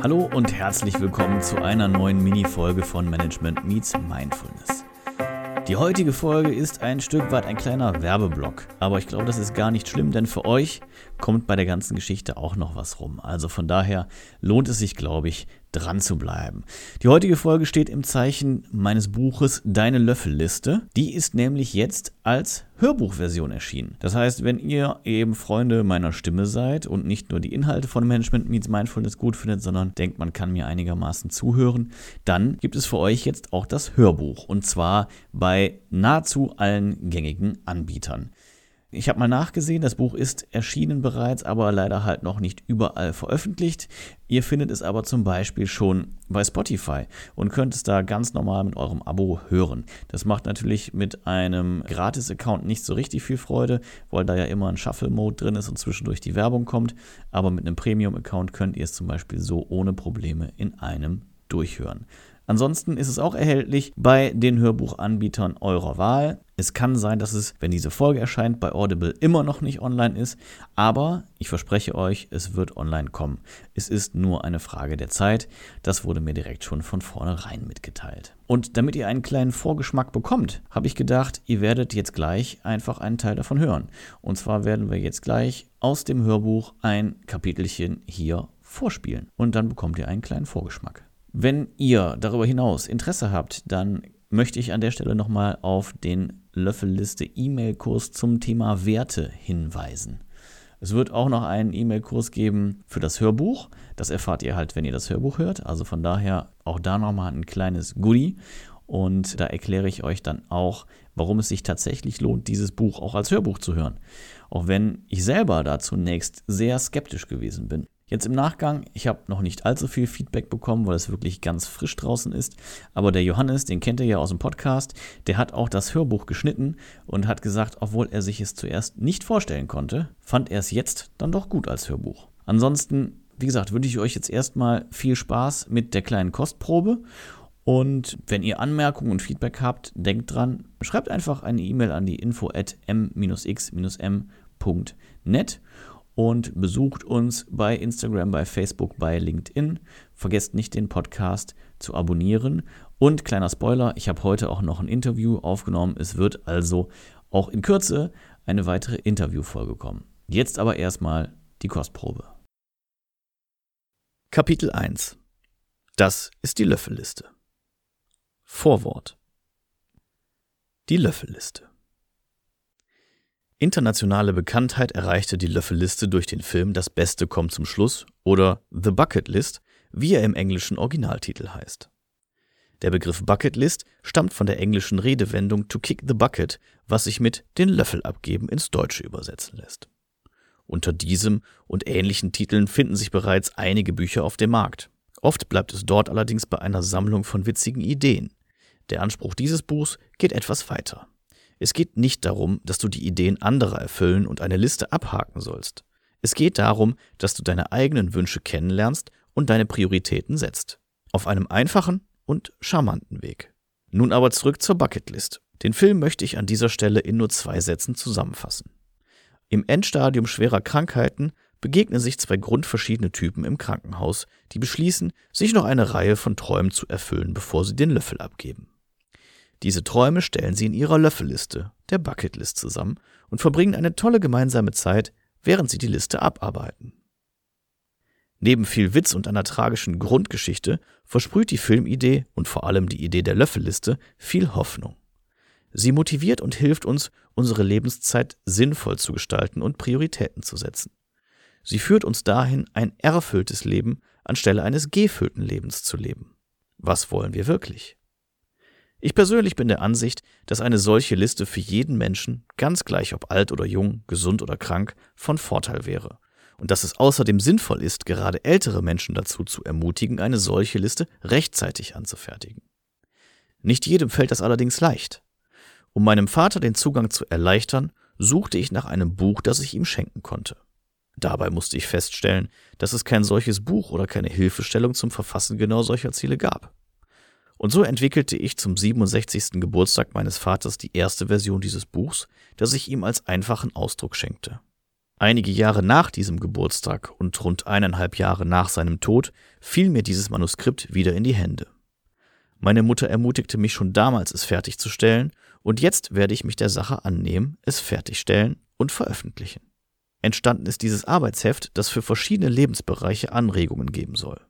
Hallo und herzlich willkommen zu einer neuen Mini-Folge von Management Meets Mindfulness. Die heutige Folge ist ein Stück weit ein kleiner Werbeblock, aber ich glaube, das ist gar nicht schlimm, denn für euch kommt bei der ganzen Geschichte auch noch was rum. Also von daher lohnt es sich, glaube ich, dran zu bleiben. Die heutige Folge steht im Zeichen meines Buches Deine Löffelliste. Die ist nämlich jetzt als Hörbuchversion erschienen. Das heißt, wenn ihr eben Freunde meiner Stimme seid und nicht nur die Inhalte von Management Meets Mindfulness gut findet, sondern denkt, man kann mir einigermaßen zuhören, dann gibt es für euch jetzt auch das Hörbuch. Und zwar bei nahezu allen gängigen Anbietern. Ich habe mal nachgesehen, das Buch ist erschienen bereits, aber leider halt noch nicht überall veröffentlicht. Ihr findet es aber zum Beispiel schon bei Spotify und könnt es da ganz normal mit eurem Abo hören. Das macht natürlich mit einem Gratis-Account nicht so richtig viel Freude, weil da ja immer ein Shuffle-Mode drin ist und zwischendurch die Werbung kommt. Aber mit einem Premium-Account könnt ihr es zum Beispiel so ohne Probleme in einem durchhören. Ansonsten ist es auch erhältlich bei den Hörbuchanbietern eurer Wahl. Es kann sein, dass es, wenn diese Folge erscheint, bei Audible immer noch nicht online ist, aber ich verspreche euch, es wird online kommen. Es ist nur eine Frage der Zeit. Das wurde mir direkt schon von vornherein mitgeteilt. Und damit ihr einen kleinen Vorgeschmack bekommt, habe ich gedacht, ihr werdet jetzt gleich einfach einen Teil davon hören. Und zwar werden wir jetzt gleich aus dem Hörbuch ein Kapitelchen hier vorspielen. Und dann bekommt ihr einen kleinen Vorgeschmack. Wenn ihr darüber hinaus Interesse habt, dann möchte ich an der Stelle nochmal auf den Löffelliste E-Mail-Kurs zum Thema Werte hinweisen. Es wird auch noch einen E-Mail-Kurs geben für das Hörbuch. Das erfahrt ihr halt, wenn ihr das Hörbuch hört. Also von daher auch da nochmal ein kleines Goodie. Und da erkläre ich euch dann auch, warum es sich tatsächlich lohnt, dieses Buch auch als Hörbuch zu hören. Auch wenn ich selber da zunächst sehr skeptisch gewesen bin. Jetzt im Nachgang, ich habe noch nicht allzu viel Feedback bekommen, weil es wirklich ganz frisch draußen ist. Aber der Johannes, den kennt ihr ja aus dem Podcast, der hat auch das Hörbuch geschnitten und hat gesagt, obwohl er sich es zuerst nicht vorstellen konnte, fand er es jetzt dann doch gut als Hörbuch. Ansonsten, wie gesagt, wünsche ich euch jetzt erstmal viel Spaß mit der kleinen Kostprobe. Und wenn ihr Anmerkungen und Feedback habt, denkt dran, schreibt einfach eine E-Mail an die info at m-x-m.net und besucht uns bei Instagram, bei Facebook, bei LinkedIn. Vergesst nicht den Podcast zu abonnieren. Und kleiner Spoiler, ich habe heute auch noch ein Interview aufgenommen. Es wird also auch in Kürze eine weitere Interviewfolge kommen. Jetzt aber erstmal die Kostprobe. Kapitel 1 Das ist die Löffelliste. Vorwort Die Löffelliste Internationale Bekanntheit erreichte die Löffelliste durch den Film Das Beste kommt zum Schluss oder The Bucket List, wie er im englischen Originaltitel heißt. Der Begriff Bucket List stammt von der englischen Redewendung to kick the bucket, was sich mit den Löffel abgeben ins Deutsche übersetzen lässt. Unter diesem und ähnlichen Titeln finden sich bereits einige Bücher auf dem Markt. Oft bleibt es dort allerdings bei einer Sammlung von witzigen Ideen. Der Anspruch dieses Buchs geht etwas weiter. Es geht nicht darum, dass du die Ideen anderer erfüllen und eine Liste abhaken sollst. Es geht darum, dass du deine eigenen Wünsche kennenlernst und deine Prioritäten setzt. Auf einem einfachen und charmanten Weg. Nun aber zurück zur Bucketlist. Den Film möchte ich an dieser Stelle in nur zwei Sätzen zusammenfassen. Im Endstadium schwerer Krankheiten begegnen sich zwei grundverschiedene Typen im Krankenhaus, die beschließen, sich noch eine Reihe von Träumen zu erfüllen, bevor sie den Löffel abgeben. Diese Träume stellen sie in ihrer Löffelliste, der Bucketlist, zusammen und verbringen eine tolle gemeinsame Zeit, während sie die Liste abarbeiten. Neben viel Witz und einer tragischen Grundgeschichte versprüht die Filmidee und vor allem die Idee der Löffelliste viel Hoffnung. Sie motiviert und hilft uns, unsere Lebenszeit sinnvoll zu gestalten und Prioritäten zu setzen. Sie führt uns dahin, ein erfülltes Leben anstelle eines gefüllten Lebens zu leben. Was wollen wir wirklich? Ich persönlich bin der Ansicht, dass eine solche Liste für jeden Menschen, ganz gleich ob alt oder jung, gesund oder krank, von Vorteil wäre. Und dass es außerdem sinnvoll ist, gerade ältere Menschen dazu zu ermutigen, eine solche Liste rechtzeitig anzufertigen. Nicht jedem fällt das allerdings leicht. Um meinem Vater den Zugang zu erleichtern, suchte ich nach einem Buch, das ich ihm schenken konnte. Dabei musste ich feststellen, dass es kein solches Buch oder keine Hilfestellung zum Verfassen genau solcher Ziele gab. Und so entwickelte ich zum 67. Geburtstag meines Vaters die erste Version dieses Buchs, das ich ihm als einfachen Ausdruck schenkte. Einige Jahre nach diesem Geburtstag und rund eineinhalb Jahre nach seinem Tod fiel mir dieses Manuskript wieder in die Hände. Meine Mutter ermutigte mich schon damals, es fertigzustellen, und jetzt werde ich mich der Sache annehmen, es fertigstellen und veröffentlichen. Entstanden ist dieses Arbeitsheft, das für verschiedene Lebensbereiche Anregungen geben soll.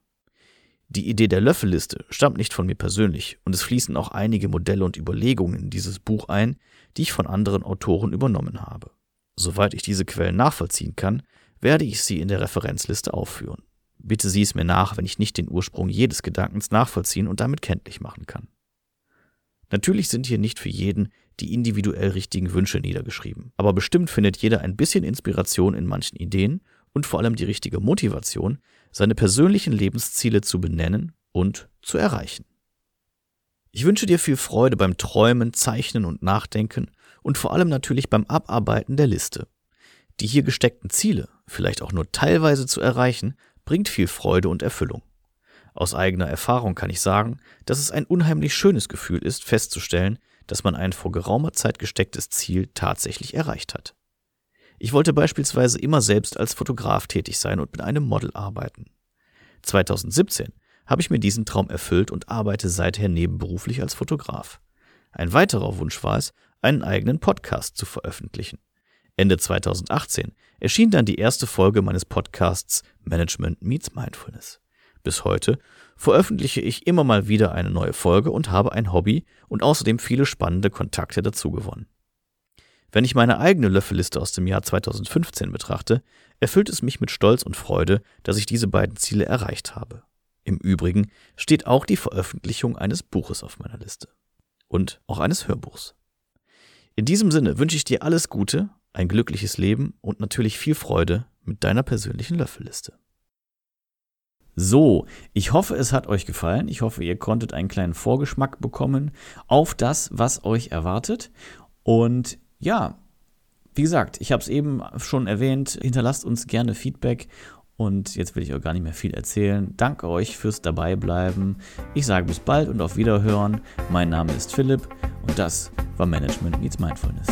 Die Idee der Löffelliste stammt nicht von mir persönlich und es fließen auch einige Modelle und Überlegungen in dieses Buch ein, die ich von anderen Autoren übernommen habe. Soweit ich diese Quellen nachvollziehen kann, werde ich sie in der Referenzliste aufführen. Bitte sieh es mir nach, wenn ich nicht den Ursprung jedes Gedankens nachvollziehen und damit kenntlich machen kann. Natürlich sind hier nicht für jeden die individuell richtigen Wünsche niedergeschrieben, aber bestimmt findet jeder ein bisschen Inspiration in manchen Ideen und vor allem die richtige Motivation, seine persönlichen Lebensziele zu benennen und zu erreichen. Ich wünsche dir viel Freude beim Träumen, Zeichnen und Nachdenken und vor allem natürlich beim Abarbeiten der Liste. Die hier gesteckten Ziele, vielleicht auch nur teilweise zu erreichen, bringt viel Freude und Erfüllung. Aus eigener Erfahrung kann ich sagen, dass es ein unheimlich schönes Gefühl ist, festzustellen, dass man ein vor geraumer Zeit gestecktes Ziel tatsächlich erreicht hat. Ich wollte beispielsweise immer selbst als Fotograf tätig sein und mit einem Model arbeiten. 2017 habe ich mir diesen Traum erfüllt und arbeite seither nebenberuflich als Fotograf. Ein weiterer Wunsch war es, einen eigenen Podcast zu veröffentlichen. Ende 2018 erschien dann die erste Folge meines Podcasts Management Meets Mindfulness. Bis heute veröffentliche ich immer mal wieder eine neue Folge und habe ein Hobby und außerdem viele spannende Kontakte dazu gewonnen. Wenn ich meine eigene Löffelliste aus dem Jahr 2015 betrachte, erfüllt es mich mit Stolz und Freude, dass ich diese beiden Ziele erreicht habe. Im Übrigen steht auch die Veröffentlichung eines Buches auf meiner Liste. Und auch eines Hörbuchs. In diesem Sinne wünsche ich dir alles Gute, ein glückliches Leben und natürlich viel Freude mit deiner persönlichen Löffelliste. So, ich hoffe, es hat euch gefallen. Ich hoffe, ihr konntet einen kleinen Vorgeschmack bekommen auf das, was euch erwartet. Und ja, wie gesagt, ich habe es eben schon erwähnt, hinterlasst uns gerne Feedback und jetzt will ich euch gar nicht mehr viel erzählen. Danke euch fürs Dabeibleiben. Ich sage bis bald und auf Wiederhören. Mein Name ist Philipp und das war Management Meets Mindfulness.